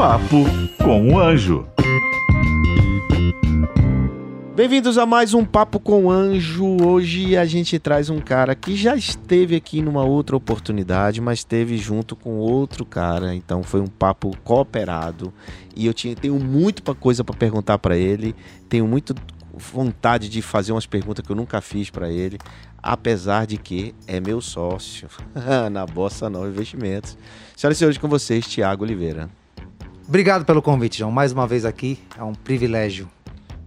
Papo com o Anjo. Bem-vindos a mais um Papo com o Anjo. Hoje a gente traz um cara que já esteve aqui numa outra oportunidade, mas esteve junto com outro cara. Então foi um papo cooperado. E eu tinha, tenho muito coisa para perguntar para ele. Tenho muito vontade de fazer umas perguntas que eu nunca fiz para ele, apesar de que é meu sócio na Bossa Nova Investimentos. Senhoras e senhores, com vocês, Tiago Oliveira. Obrigado pelo convite, João. Mais uma vez aqui, é um privilégio.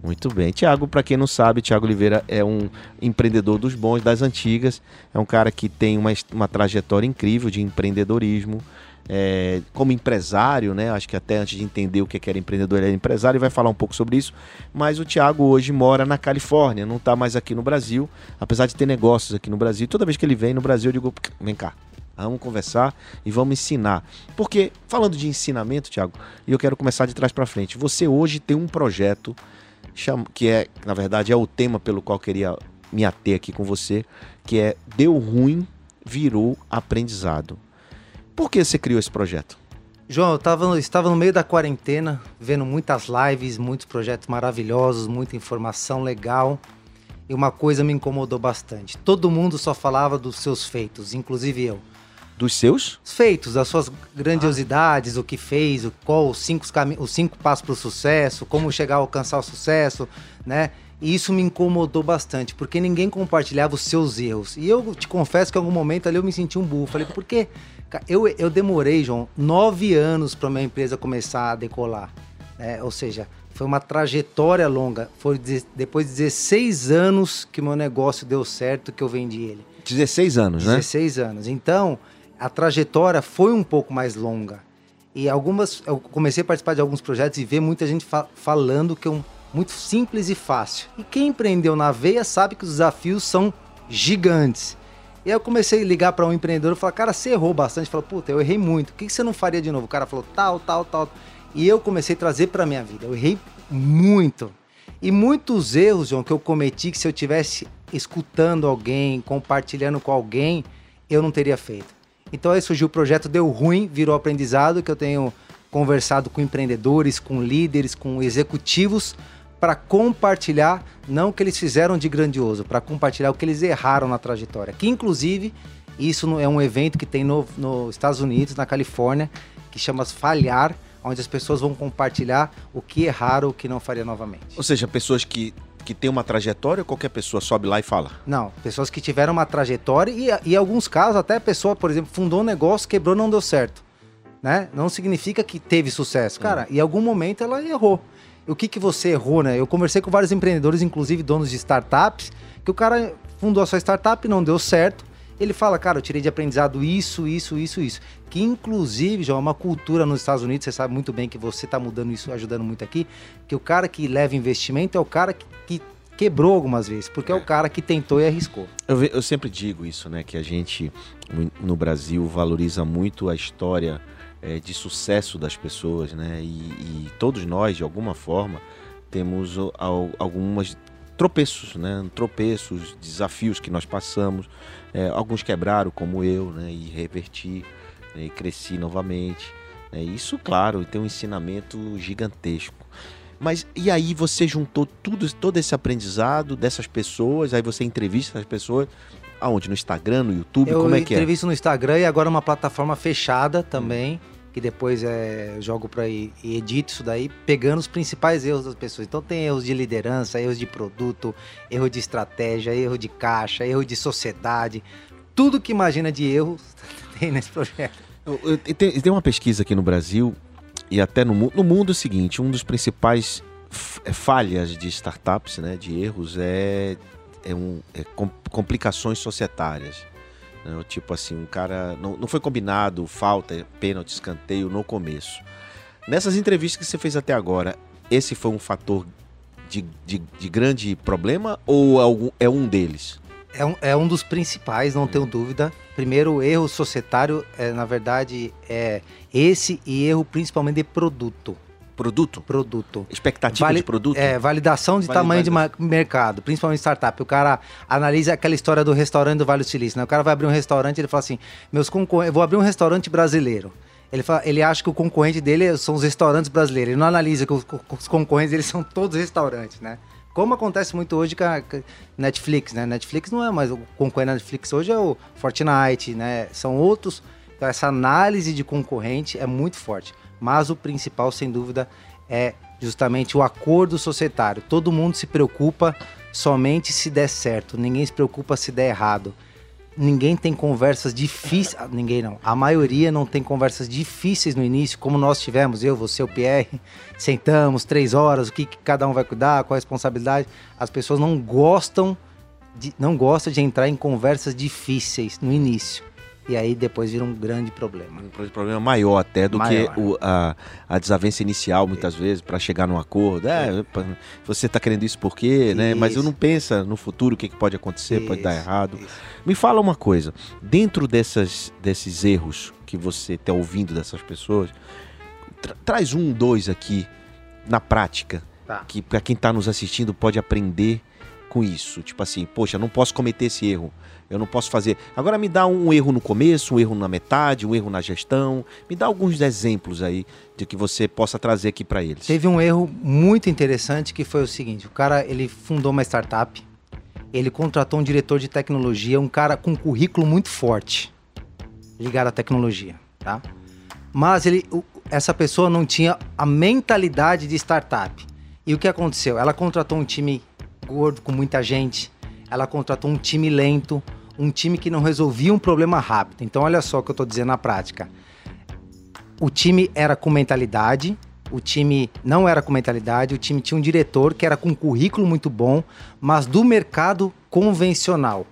Muito bem. Tiago, para quem não sabe, Tiago Oliveira é um empreendedor dos bons, das antigas. É um cara que tem uma, uma trajetória incrível de empreendedorismo é, como empresário, né? Acho que até antes de entender o que era empreendedor, ele era empresário e vai falar um pouco sobre isso. Mas o Thiago hoje mora na Califórnia, não está mais aqui no Brasil, apesar de ter negócios aqui no Brasil. Toda vez que ele vem no Brasil, eu digo: vem cá, vamos conversar e vamos ensinar. Porque, falando de ensinamento, Thiago, e eu quero começar de trás para frente. Você hoje tem um projeto que é, na verdade, é o tema pelo qual eu queria me ater aqui com você, que é Deu ruim, virou aprendizado. Por que você criou esse projeto? João, eu tava, estava no meio da quarentena, vendo muitas lives, muitos projetos maravilhosos, muita informação legal. E uma coisa me incomodou bastante. Todo mundo só falava dos seus feitos, inclusive eu. Dos seus? Os feitos, das suas grandiosidades, ah. o que fez, o, qual os cinco, os cinco passos para o sucesso, como chegar a alcançar o sucesso, né? E isso me incomodou bastante, porque ninguém compartilhava os seus erros. E eu te confesso que em algum momento ali eu me senti um burro. Falei, por quê? Eu, eu demorei, João, nove anos para minha empresa começar a decolar. Né? Ou seja, foi uma trajetória longa. Foi de, depois de 16 anos que meu negócio deu certo, que eu vendi ele. 16 anos, né? 16 anos. Então, a trajetória foi um pouco mais longa. E algumas, eu comecei a participar de alguns projetos e ver muita gente fa falando que é um, muito simples e fácil. E quem empreendeu na veia sabe que os desafios são gigantes. E aí eu comecei a ligar para um empreendedor e falar, cara, você errou bastante. Falou, puta, eu errei muito. O que você não faria de novo? O cara falou, tal, tal, tal. E eu comecei a trazer para minha vida. Eu errei muito. E muitos erros, João, que eu cometi, que se eu tivesse escutando alguém, compartilhando com alguém, eu não teria feito. Então aí surgiu o projeto Deu Ruim, virou aprendizado, que eu tenho conversado com empreendedores, com líderes, com executivos, para compartilhar não o que eles fizeram de grandioso, para compartilhar o que eles erraram na trajetória. Que inclusive isso é um evento que tem nos no Estados Unidos, na Califórnia, que chama Falhar, onde as pessoas vão compartilhar o que erraram, o que não faria novamente. Ou seja, pessoas que que tem uma trajetória ou qualquer pessoa sobe lá e fala? Não, pessoas que tiveram uma trajetória e, e em alguns casos até a pessoa, por exemplo, fundou um negócio, quebrou, não deu certo. Né? Não significa que teve sucesso. Cara, uhum. em algum momento ela errou o que, que você errou, né? Eu conversei com vários empreendedores, inclusive donos de startups, que o cara fundou a sua startup, não deu certo. Ele fala, cara, eu tirei de aprendizado isso, isso, isso, isso. Que inclusive já é uma cultura nos Estados Unidos, você sabe muito bem que você está mudando isso, ajudando muito aqui, que o cara que leva investimento é o cara que, que quebrou algumas vezes, porque é. é o cara que tentou e arriscou. Eu, eu sempre digo isso, né? Que a gente no Brasil valoriza muito a história é, de sucesso das pessoas, né? E, e, todos nós, de alguma forma, temos algumas tropeços, né? Tropeços, desafios que nós passamos. É, alguns quebraram, como eu, né? E reverti, né? e cresci novamente. Né? Isso, claro, tem um ensinamento gigantesco. Mas e aí você juntou tudo, todo esse aprendizado dessas pessoas, aí você entrevista essas pessoas, aonde? No Instagram, no YouTube, eu como é que é? Eu entrevisto no Instagram e agora uma plataforma fechada também. Hum que depois é, jogo para e edito isso daí, pegando os principais erros das pessoas. Então tem erros de liderança, erros de produto, erro de estratégia, erro de caixa, erro de sociedade. Tudo que imagina de erro tem nesse projeto. Tem, tem uma pesquisa aqui no Brasil e até no, no mundo é o seguinte, um dos principais é, falhas de startups, né, de erros, é, é, um, é complicações societárias. Né? Tipo assim, um cara. Não, não foi combinado falta, pênalti, escanteio no começo. Nessas entrevistas que você fez até agora, esse foi um fator de, de, de grande problema ou algum, é um deles? É um, é um dos principais, não tenho dúvida. Primeiro, o erro societário, é, na verdade, é esse e erro principalmente de produto. Produto? Produto. Expectativa de produto? É, validação de Vale, tamanho de mercado, principalmente startup. O cara analisa aquela história do restaurante do Vale do Silício, né? O cara vai abrir um restaurante e ele fala assim, meus concorrentes, eu vou abrir um restaurante brasileiro. Ele, fala, ele acha que o concorrente dele são os restaurantes brasileiros. Ele não analisa que os, os concorrentes eles são todos restaurantes, né? Como acontece muito hoje com a Netflix, né? Netflix não é mais o concorrente da Netflix hoje é o Fortnite, né? São outros. Então essa análise de concorrente é muito forte. Mas o principal, sem dúvida, é justamente o acordo societário. Todo mundo se preocupa somente se der certo, ninguém se preocupa se der errado. Ninguém tem conversas difíceis, ah, ninguém não. A maioria não tem conversas difíceis no início, como nós tivemos, eu, você, o Pierre. Sentamos três horas, o que, que cada um vai cuidar, qual a responsabilidade. As pessoas não gostam de, não gostam de entrar em conversas difíceis no início. E aí depois vira um grande problema. Um problema maior até do maior. que o, a, a desavença inicial, muitas é. vezes, para chegar num acordo. É, é. você está querendo isso por quê, né? Mas eu não pensa no futuro o que, que pode acontecer, isso. pode dar errado. Isso. Me fala uma coisa, dentro dessas, desses erros que você está ouvindo dessas pessoas, tra traz um, dois aqui na prática, tá. que para quem está nos assistindo pode aprender com isso. Tipo assim, poxa, não posso cometer esse erro eu não posso fazer. Agora me dá um erro no começo, um erro na metade, um erro na gestão. Me dá alguns exemplos aí de que você possa trazer aqui para eles. Teve um erro muito interessante que foi o seguinte: o cara ele fundou uma startup, ele contratou um diretor de tecnologia, um cara com um currículo muito forte ligado à tecnologia, tá? Mas ele, essa pessoa não tinha a mentalidade de startup. E o que aconteceu? Ela contratou um time gordo com muita gente, ela contratou um time lento, um time que não resolvia um problema rápido. Então, olha só o que eu estou dizendo na prática. O time era com mentalidade, o time não era com mentalidade, o time tinha um diretor que era com um currículo muito bom, mas do mercado convencional.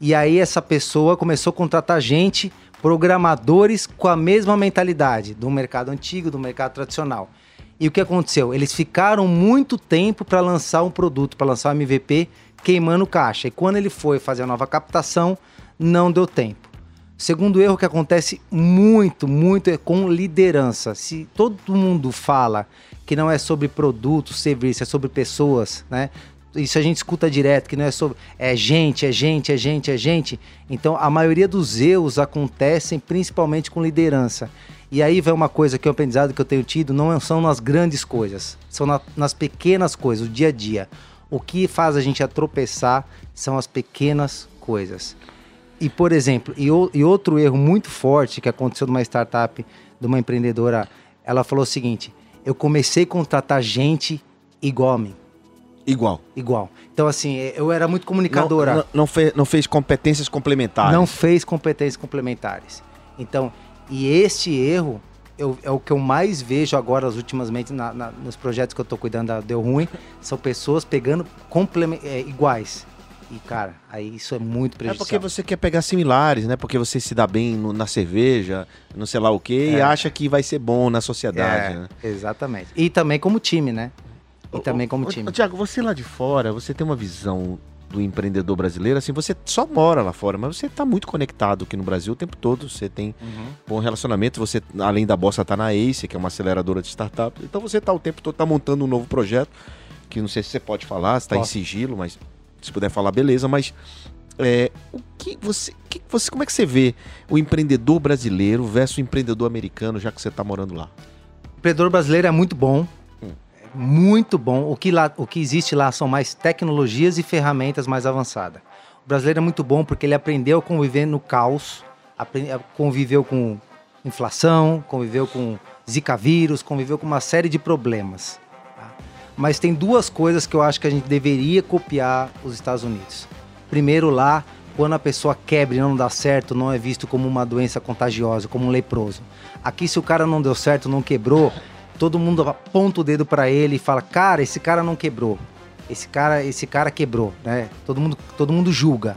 E aí essa pessoa começou a contratar gente, programadores com a mesma mentalidade do mercado antigo, do mercado tradicional. E o que aconteceu? Eles ficaram muito tempo para lançar um produto, para lançar um MVP queimando caixa. E quando ele foi fazer a nova captação, não deu tempo. Segundo erro que acontece muito, muito é com liderança. Se todo mundo fala que não é sobre produto, serviço, é sobre pessoas, né? Isso a gente escuta direto, que não é sobre. É gente, é gente, é gente, é gente. Então a maioria dos erros acontecem principalmente com liderança. E aí vem uma coisa que é um aprendizado que eu tenho tido, não são nas grandes coisas, são na, nas pequenas coisas, o dia a dia. O que faz a gente tropeçar são as pequenas coisas. E, por exemplo, e, o, e outro erro muito forte que aconteceu numa startup de uma empreendedora, ela falou o seguinte: eu comecei a contratar gente igual a mim. Igual. Igual. Então, assim, eu era muito comunicadora. Não, não, não, fez, não fez competências complementares. Não fez competências complementares. Então, e este erro eu, é o que eu mais vejo agora, ultimamente, na, na, nos projetos que eu estou cuidando da Deu Ruim, são pessoas pegando é, iguais. E, cara, aí isso é muito prejudicial. É porque você quer pegar similares, né? Porque você se dá bem no, na cerveja, não sei lá o quê, é. e acha que vai ser bom na sociedade, é, né? Exatamente. E também como time, né? E o, também como time. Tiago, você lá de fora, você tem uma visão do empreendedor brasileiro, assim, você só mora lá fora, mas você está muito conectado aqui no Brasil o tempo todo, você tem uhum. bom relacionamento, você, além da Bossa, está na ACE, que é uma aceleradora de startups, então você está o tempo todo tá montando um novo projeto, que não sei se você pode falar, se está em sigilo, mas se puder falar, beleza, mas é, o que você, que você, como é que você vê o empreendedor brasileiro versus o empreendedor americano, já que você está morando lá? O empreendedor brasileiro é muito bom, muito bom. O que, lá, o que existe lá são mais tecnologias e ferramentas mais avançadas. O brasileiro é muito bom porque ele aprendeu a conviver no caos, conviveu com inflação, conviveu com zika vírus, conviveu com uma série de problemas. Tá? Mas tem duas coisas que eu acho que a gente deveria copiar os Estados Unidos. Primeiro, lá, quando a pessoa quebra e não dá certo, não é visto como uma doença contagiosa, como um leproso. Aqui, se o cara não deu certo, não quebrou, todo mundo aponta o dedo para ele e fala: "Cara, esse cara não quebrou. Esse cara, esse cara quebrou", né? Todo mundo, todo mundo julga.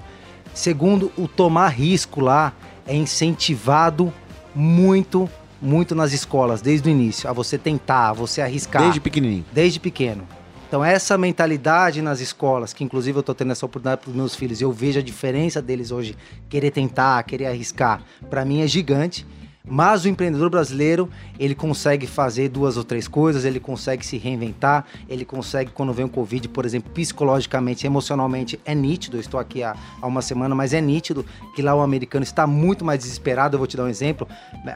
Segundo, o tomar risco lá é incentivado muito, muito nas escolas desde o início, a você tentar, a você arriscar. Desde pequenininho. Desde pequeno. Então essa mentalidade nas escolas, que inclusive eu estou tendo essa oportunidade para os meus filhos, eu vejo a diferença deles hoje, querer tentar, querer arriscar, para mim é gigante. Mas o empreendedor brasileiro, ele consegue fazer duas ou três coisas, ele consegue se reinventar, ele consegue, quando vem o Covid, por exemplo, psicologicamente, emocionalmente, é nítido. Eu estou aqui há, há uma semana, mas é nítido que lá o americano está muito mais desesperado. Eu vou te dar um exemplo.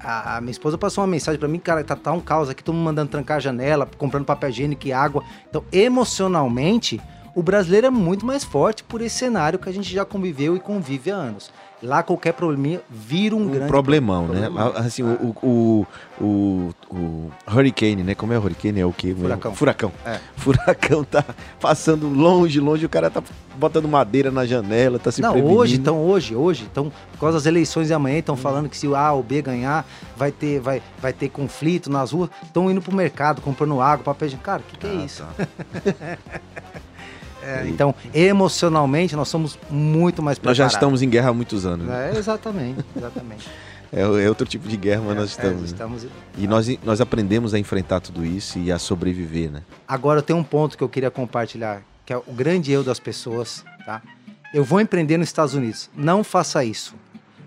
A, a minha esposa passou uma mensagem para mim, cara, tá, tá um caos aqui, todo mundo mandando trancar a janela, comprando papel higiênico e água. Então, emocionalmente, o brasileiro é muito mais forte por esse cenário que a gente já conviveu e convive há anos. Lá qualquer probleminha vira um, um grande problemão, né? Assim, o, o, o, o, Hurricane, né? Como é o Hurricane? É o quê? Furacão. Furacão. É. Furacão tá passando longe, longe, o cara tá botando madeira na janela, tá se Não, prevenindo. hoje, então, hoje, hoje, então, por causa das eleições de amanhã, estão falando que se o A ou B ganhar, vai ter, vai, vai ter conflito nas ruas. Estão indo pro mercado, comprando água, papel de... Cara, o que, que é ah, isso? Tá. É, então, emocionalmente, nós somos muito mais preparados. Nós já estamos em guerra há muitos anos. Né? É, exatamente, exatamente. é, é, outro tipo de guerra, mas nós estamos. É, estamos... Né? E nós, nós aprendemos a enfrentar tudo isso e a sobreviver, né? Agora, tem um ponto que eu queria compartilhar, que é o grande erro das pessoas, tá? Eu vou empreender nos Estados Unidos. Não faça isso.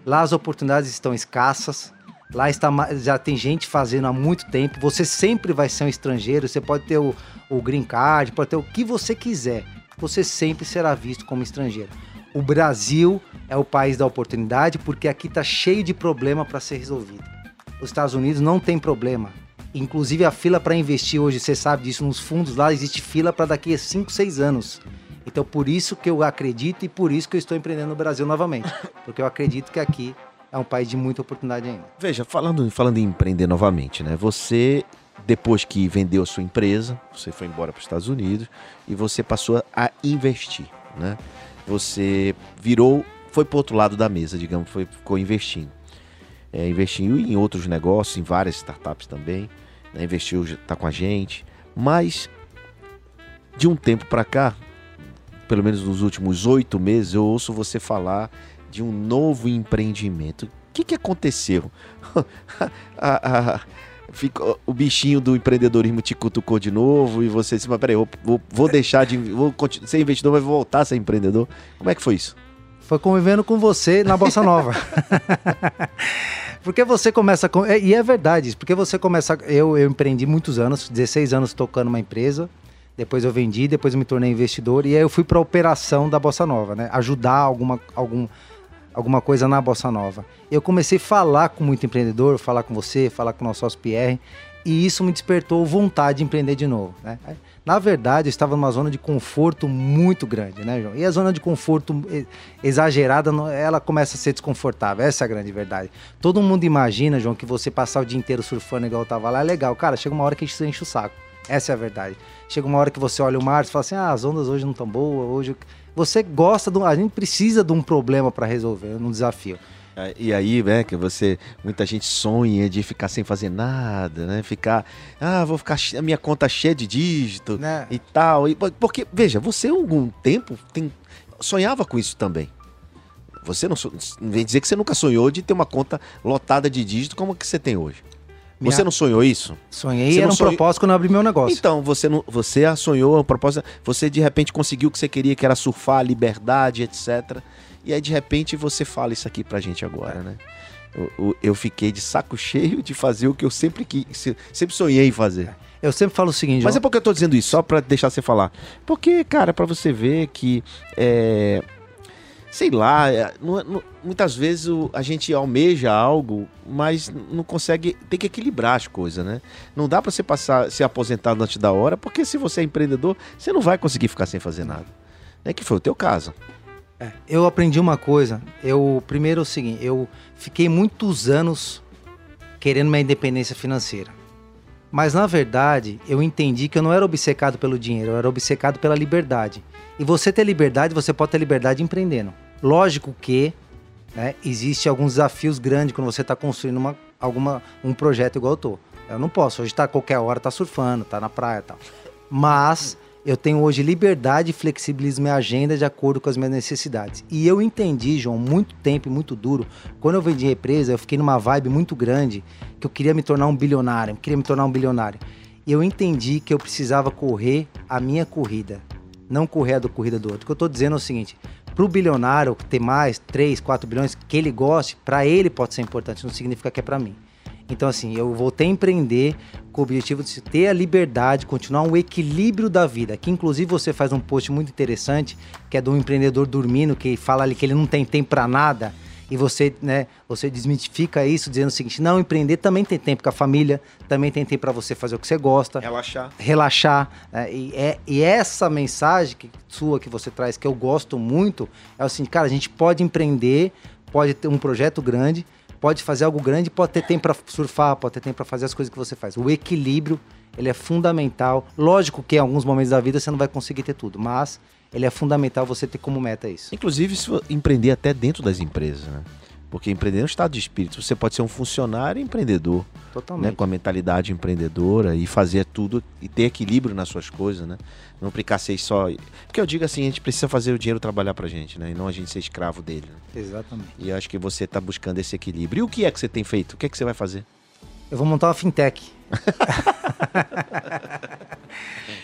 Lá as oportunidades estão escassas, Lá está, já tem gente fazendo há muito tempo. Você sempre vai ser um estrangeiro. Você pode ter o, o green card, pode ter o que você quiser você sempre será visto como estrangeiro. O Brasil é o país da oportunidade porque aqui está cheio de problema para ser resolvido. Os Estados Unidos não tem problema. Inclusive a fila para investir hoje, você sabe disso, nos fundos lá existe fila para daqui a 5, 6 anos. Então por isso que eu acredito e por isso que eu estou empreendendo no Brasil novamente. Porque eu acredito que aqui é um país de muita oportunidade ainda. Veja, falando, falando em empreender novamente, né? Você depois que vendeu a sua empresa, você foi embora para os Estados Unidos e você passou a investir, né? Você virou, foi para outro lado da mesa, digamos, foi, ficou investindo. É, investiu em outros negócios, em várias startups também, né? investiu, está com a gente, mas de um tempo para cá, pelo menos nos últimos oito meses, eu ouço você falar de um novo empreendimento. O que, que aconteceu? a, a, Ficou, o bichinho do empreendedorismo te cutucou de novo e você disse, mas peraí, eu vou, vou deixar de vou ser investidor, mas vou voltar a ser empreendedor. Como é que foi isso? Foi convivendo com você na Bossa Nova. porque você começa com. E é verdade, porque você começa. Eu, eu empreendi muitos anos, 16 anos tocando uma empresa. Depois eu vendi, depois eu me tornei investidor e aí eu fui para a operação da Bossa Nova, né? Ajudar alguma, algum, alguma coisa na bossa nova. Eu comecei a falar com muito empreendedor, falar com você, falar com o nosso sócio Pierre, e isso me despertou vontade de empreender de novo. Né? Na verdade, eu estava numa zona de conforto muito grande, né, João? E a zona de conforto exagerada, ela começa a ser desconfortável. Essa é a grande verdade. Todo mundo imagina, João, que você passar o dia inteiro surfando igual eu tava lá é legal. Cara, chega uma hora que você enche o saco. Essa é a verdade. Chega uma hora que você olha o mar e fala assim: ah, as ondas hoje não estão boas, hoje você gosta de um, a gente precisa de um problema para resolver, um desafio. É, e aí, né, que você, muita gente sonha de ficar sem fazer nada, né? Ficar, ah, vou ficar a minha conta cheia de dígito né? e tal. E, porque, veja, você algum tempo tem, sonhava com isso também. Você não, não vem dizer que você nunca sonhou de ter uma conta lotada de dígito como a que você tem hoje. Minha... Você não sonhou isso? Sonhei você era um sonhou... propósito quando eu abri meu negócio. Então, você não, você sonhou um propósito, você de repente conseguiu o que você queria, que era surfar, liberdade, etc. E aí de repente você fala isso aqui pra gente agora, né? Eu, eu, fiquei de saco cheio de fazer o que eu sempre quis, sempre sonhei em fazer. Eu sempre falo o seguinte. Mas é porque eu tô dizendo isso, só pra deixar você falar. Porque, cara, para você ver que é, sei lá, é, não, não, muitas vezes o, a gente almeja algo, mas não consegue, tem que equilibrar as coisas, né? Não dá para você passar, ser aposentado antes da hora, porque se você é empreendedor, você não vai conseguir ficar sem fazer nada. É que foi o teu caso. É, eu aprendi uma coisa. Eu primeiro é o seguinte, eu fiquei muitos anos querendo uma independência financeira. Mas na verdade, eu entendi que eu não era obcecado pelo dinheiro, eu era obcecado pela liberdade. E você ter liberdade, você pode ter liberdade empreendendo. Lógico que né, existe alguns desafios grandes quando você está construindo uma, alguma, um projeto igual eu tô. Eu não posso, hoje tá qualquer hora tá surfando, tá na praia e tal. Mas eu tenho hoje liberdade e flexibilizo minha agenda de acordo com as minhas necessidades. E eu entendi, João, muito tempo e muito duro. Quando eu vendi represa, eu fiquei numa vibe muito grande que eu queria me tornar um bilionário, eu queria me tornar um bilionário. E eu entendi que eu precisava correr a minha corrida não correr a do corrida do outro. O que eu estou dizendo é o seguinte: para o bilionário ter mais 3, 4 bilhões que ele goste, para ele pode ser importante, não significa que é para mim. Então, assim, eu voltei a empreender com o objetivo de ter a liberdade, continuar um equilíbrio da vida. Que inclusive você faz um post muito interessante, que é do empreendedor dormindo, que fala ali que ele não tem tempo para nada. E você, né, você desmitifica isso dizendo o seguinte: não, empreender também tem tempo com a família, também tem tempo para você fazer o que você gosta. Relaxar. Relaxar. né? e, é, e essa mensagem que, sua que você traz, que eu gosto muito, é o seguinte, cara, a gente pode empreender, pode ter um projeto grande, pode fazer algo grande, pode ter tempo para surfar, pode ter tempo para fazer as coisas que você faz. O equilíbrio, ele é fundamental. Lógico que em alguns momentos da vida você não vai conseguir ter tudo, mas ele é fundamental você ter como meta isso. Inclusive, se empreender até dentro das empresas, né? Porque empreender é um estado de espírito. Você pode ser um funcionário empreendedor, Totalmente. né? Com a mentalidade empreendedora e fazer tudo e ter equilíbrio nas suas coisas, né? Não ficar ser só. Porque eu digo assim, a gente precisa fazer o dinheiro trabalhar pra gente, né? E não a gente ser escravo dele. né? Exatamente. E eu acho que você tá buscando esse equilíbrio. E o que é que você tem feito? O que é que você vai fazer? Eu vou montar uma fintech.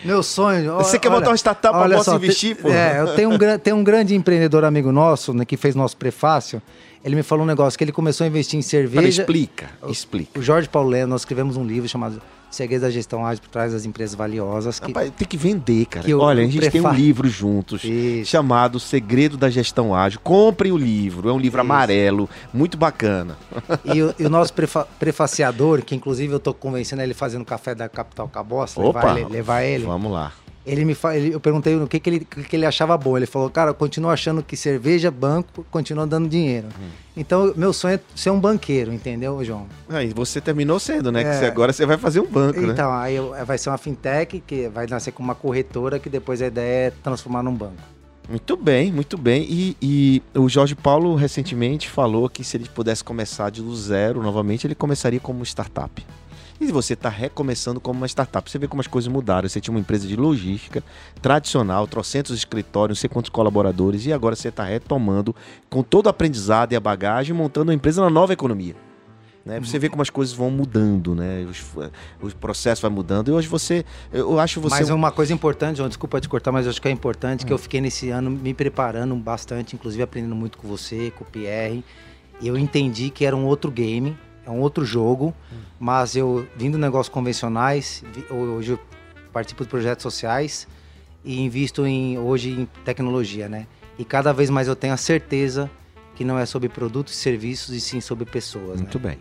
Meu sonho. você quer olha- montar uma startup olha posso só, investir, pô? É, eu tenho um, tem um grande empreendedor amigo nosso, né, que fez nosso prefácio. Ele me falou um negócio que ele começou a investir em Pera, cerveja. explica, explica. O Jorge Paulo Leno, nós escrevemos um livro chamado Segredos da Gestão Ágil por trás das empresas valiosas. Que, Rapaz, tem que vender, cara. que Olha, a gente tem um prefa- livro juntos Isso. chamado Segredo da Gestão Ágil. Comprem o livro, é um livro Isso. amarelo, muito bacana. E, o, e o nosso prefa- prefaciador, que inclusive eu tô convencendo ele fazendo café da Capital Caboça, Opa! levar ele. Levar ele. Vamos lá. Ele me fa... eu perguntei o que, que, ele, que, que ele achava bom. Ele falou, cara, eu continuo achando que cerveja, banco, continua dando dinheiro. Hum. Então, meu sonho é ser um banqueiro, entendeu, João? Aí você terminou cedo, né? Que É. você- agora você vai fazer um banco, né? Então, aí vai ser uma fintech que vai nascer como uma corretora, que depois a ideia é transformar num banco. Muito bem, muito bem. E, e o Jorge Paulo recentemente falou que se ele pudesse começar de do zero novamente, ele começaria como startup. E você está recomeçando como uma startup. Você vê como as coisas mudaram. Você tinha uma empresa de logística tradicional, trocentos escritórios, não sei quantos colaboradores, e agora você está retomando com todo o aprendizado e a bagagem, montando uma empresa na nova economia. Né? Você vê como as coisas vão mudando, né? Os, os processos vão mudando. E hoje você, eu acho você Mas um- uma coisa importante, João, desculpa te cortar, mas acho que é importante, que eu fiquei nesse ano me preparando bastante, inclusive aprendendo muito com você, com o Pierre. E eu entendi que era um outro game, é um outro jogo, mas eu, vindo negócios convencionais, vi- hoje eu participo de projetos sociais e invisto em, hoje em tecnologia, né? E cada vez mais eu tenho a certeza que não é sobre produtos e serviços, e sim sobre pessoas. Muito né? bem.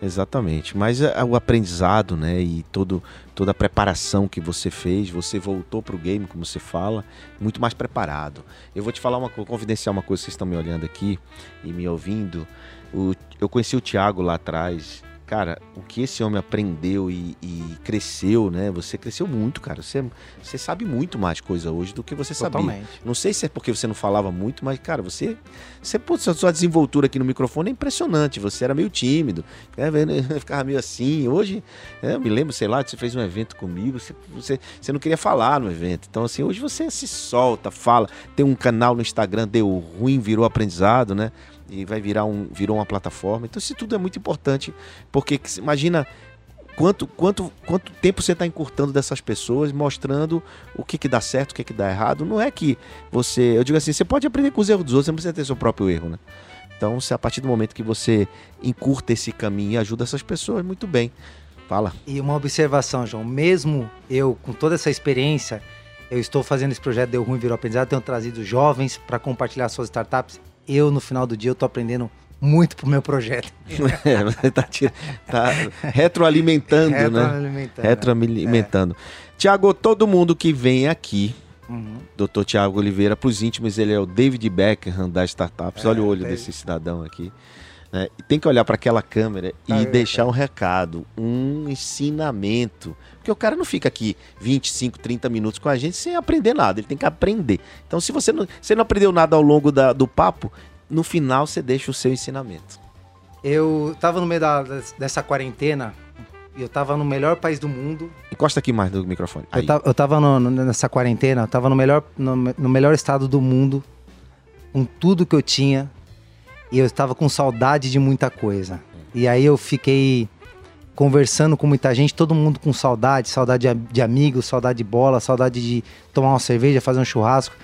Exatamente. Mas é, o aprendizado, né, e todo, toda a preparação que você fez, você voltou pro game, como você fala, muito mais preparado. Eu vou te falar uma coisa, confidenciar uma coisa, vocês estão me olhando aqui e me ouvindo. O- eu conheci o Thiago lá atrás. Cara, o que esse homem aprendeu e, e cresceu, né? Você cresceu muito, cara. Você, você sabe muito mais coisa hoje do que você sabia. Totalmente. Não sei se é porque você não falava muito, mas, cara, você. você pô, sua, desenvoltura aqui no microfone é impressionante. Você era meio tímido, né, ficava meio assim. Hoje, é, eu me lembro, sei lá, você fez um evento comigo, você, você, você não queria falar no evento. Então, assim, hoje você se solta, fala. Tem um canal no Instagram, deu ruim, virou aprendizado, né? E vai virar um, virou uma plataforma. Então, isso tudo é muito importante, porque imagina quanto, quanto, quanto tempo você está encurtando dessas pessoas, mostrando o que, que dá certo, o que, que dá errado. Não é que você. Eu digo assim, você pode aprender com os erros dos outros, você não precisa ter seu próprio erro, né? Então, se a partir do momento que você encurta esse caminho e ajuda essas pessoas, muito bem. Fala. E uma observação, João. Mesmo eu, com toda essa experiência, eu estou fazendo esse projeto Deu Ruim Virou Aprendizado, tenho trazido jovens para compartilhar suas startups. Eu, no final do dia, eu estou aprendendo muito pro meu projeto. É, você tá, tá retroalimentando, né? Retroalimentando. Retroalimentando. Tiago, todo mundo que vem aqui, Uhum. Dr. Tiago Oliveira, para os íntimos, ele é o David Beckham das startups. É, Olha o olho desse cidadão aqui. Né? E tem que olhar para aquela câmera e é, deixar um recado, um ensinamento. Porque o cara não fica aqui 25, 30 minutos com a gente sem aprender nada. Ele tem que aprender. Então, se você não, você não aprendeu nada ao longo da- do papo, no final você deixa o seu ensinamento. Eu tava no meio da- dessa quarentena e eu tava no melhor país do mundo. Encosta aqui mais no microfone. Aí. Eu tava, eu tava no- no- nessa quarentena, eu tava no melhor, no, no melhor estado do mundo, com tudo que eu tinha, e eu estava com saudade de muita coisa. E aí eu fiquei conversando com muita gente, todo mundo com saudade, saudade de, amigos, saudade de bola, saudade de tomar uma cerveja, fazer um churrasco.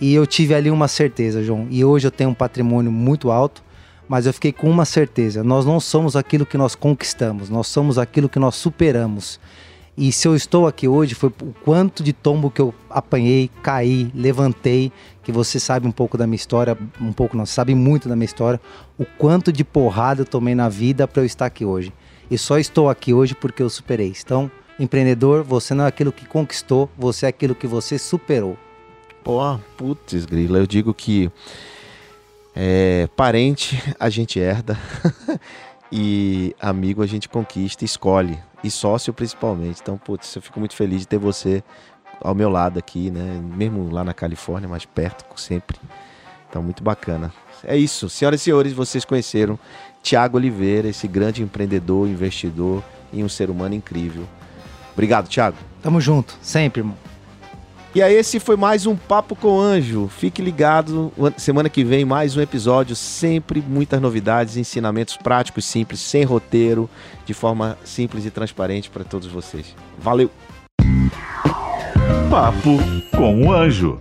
E eu tive ali uma certeza, João. E hoje eu tenho um patrimônio muito alto, mas eu fiquei com uma certeza: nós não somos aquilo que nós conquistamos, nós somos aquilo que nós superamos. E se eu estou aqui hoje, foi o quanto de tombo que eu apanhei, caí, levantei, que você sabe um pouco da minha história, um pouco não, sabe muito da minha história, o quanto de porrada eu tomei na vida para eu estar aqui hoje. E só estou aqui hoje porque eu superei. Então, empreendedor, você não é aquilo que conquistou, você é aquilo que você superou. Pô, putz, grila, eu digo que é, parente a gente herda e amigo a gente conquista, escolhe e sócio principalmente. Então, putz, eu fico muito feliz de ter você ao meu lado aqui, né? Mesmo lá na Califórnia, mais perto sempre. Então, muito bacana. É isso, senhoras e senhores, vocês conheceram Tiago Oliveira, esse grande empreendedor, investidor e um ser humano incrível. Obrigado, Tiago. Tamo junto, sempre, irmão. E aí, esse foi mais um Papo com Anjo. Fique ligado, semana que vem, mais um episódio. Sempre muitas novidades, ensinamentos práticos, simples, sem roteiro, de forma simples e transparente para todos vocês. Valeu! Papo com o Anjo.